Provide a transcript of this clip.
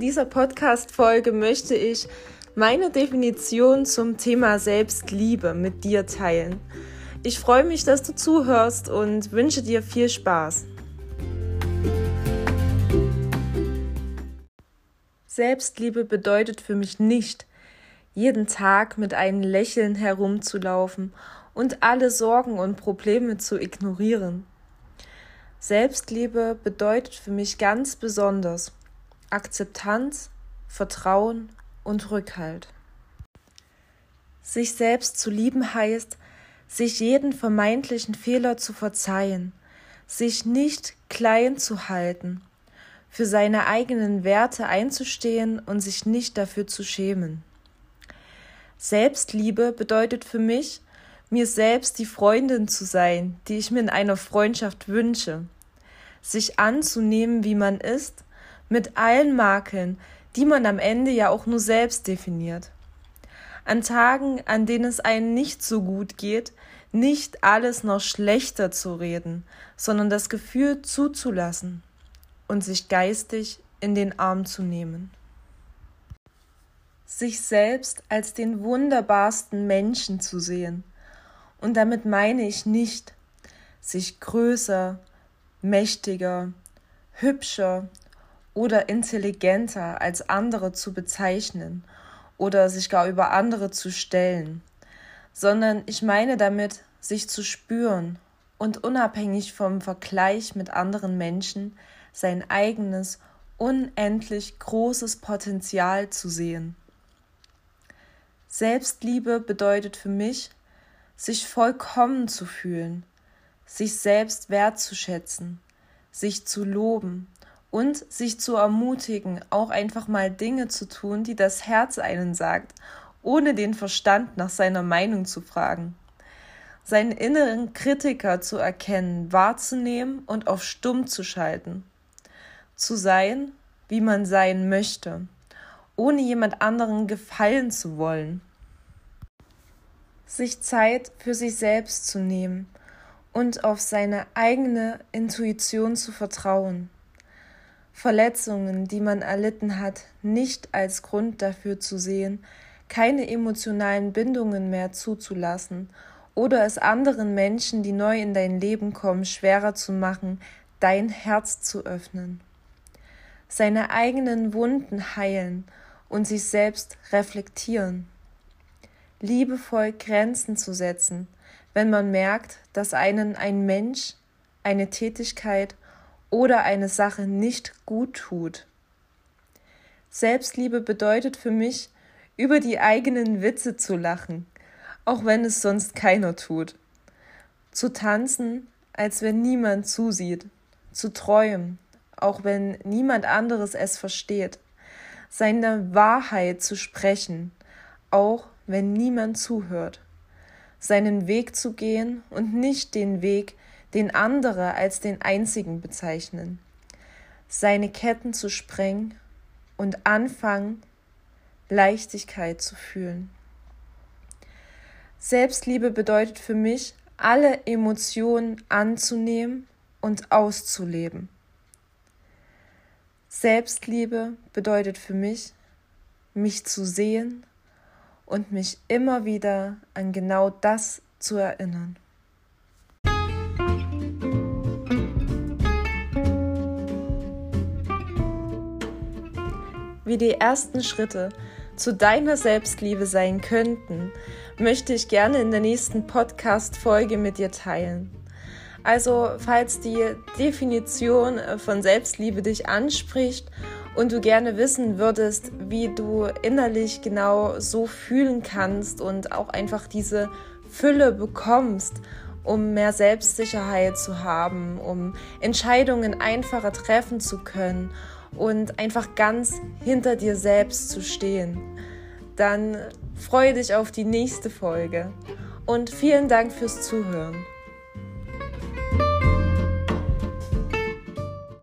dieser Podcast-Folge möchte ich meine Definition zum Thema Selbstliebe mit dir teilen. Ich freue mich, dass du zuhörst und wünsche dir viel Spaß. Selbstliebe bedeutet für mich nicht, jeden Tag mit einem Lächeln herumzulaufen und alle Sorgen und Probleme zu ignorieren. Selbstliebe bedeutet für mich ganz besonders Akzeptanz, Vertrauen und Rückhalt. Sich selbst zu lieben heißt, sich jeden vermeintlichen Fehler zu verzeihen, sich nicht klein zu halten, für seine eigenen Werte einzustehen und sich nicht dafür zu schämen. Selbstliebe bedeutet für mich, mir selbst die Freundin zu sein, die ich mir in einer Freundschaft wünsche, sich anzunehmen, wie man ist, mit allen Makeln, die man am Ende ja auch nur selbst definiert. An Tagen, an denen es einem nicht so gut geht, nicht alles noch schlechter zu reden, sondern das Gefühl zuzulassen und sich geistig in den Arm zu nehmen. Sich selbst als den wunderbarsten Menschen zu sehen. Und damit meine ich nicht, sich größer, mächtiger, hübscher oder intelligenter als andere zu bezeichnen oder sich gar über andere zu stellen, sondern ich meine damit, sich zu spüren und unabhängig vom Vergleich mit anderen Menschen sein eigenes, unendlich großes Potenzial zu sehen. Selbstliebe bedeutet für mich, sich vollkommen zu fühlen, sich selbst wertzuschätzen, sich zu loben und sich zu ermutigen, auch einfach mal Dinge zu tun, die das Herz einen sagt, ohne den Verstand nach seiner Meinung zu fragen seinen inneren Kritiker zu erkennen, wahrzunehmen und auf stumm zu schalten. Zu sein, wie man sein möchte, ohne jemand anderen gefallen zu wollen. Sich Zeit für sich selbst zu nehmen und auf seine eigene Intuition zu vertrauen. Verletzungen, die man erlitten hat, nicht als Grund dafür zu sehen, keine emotionalen Bindungen mehr zuzulassen oder es anderen Menschen, die neu in dein Leben kommen, schwerer zu machen, dein Herz zu öffnen. Seine eigenen Wunden heilen und sich selbst reflektieren. Liebevoll Grenzen zu setzen, wenn man merkt, dass einen ein Mensch, eine Tätigkeit oder eine Sache nicht gut tut. Selbstliebe bedeutet für mich, über die eigenen Witze zu lachen, auch wenn es sonst keiner tut. Zu tanzen, als wenn niemand zusieht. Zu träumen, auch wenn niemand anderes es versteht. Seine Wahrheit zu sprechen, auch wenn niemand zuhört. Seinen Weg zu gehen und nicht den Weg, den andere als den einzigen bezeichnen. Seine Ketten zu sprengen und anfangen, Leichtigkeit zu fühlen. Selbstliebe bedeutet für mich, alle Emotionen anzunehmen und auszuleben. Selbstliebe bedeutet für mich, mich zu sehen und mich immer wieder an genau das zu erinnern. Wie die ersten Schritte zu deiner Selbstliebe sein könnten, möchte ich gerne in der nächsten Podcast-Folge mit dir teilen. Also, falls die Definition von Selbstliebe dich anspricht und du gerne wissen würdest, wie du innerlich genau so fühlen kannst und auch einfach diese Fülle bekommst, um mehr Selbstsicherheit zu haben, um Entscheidungen einfacher treffen zu können und einfach ganz hinter dir selbst zu stehen, dann freue dich auf die nächste Folge und vielen Dank fürs Zuhören.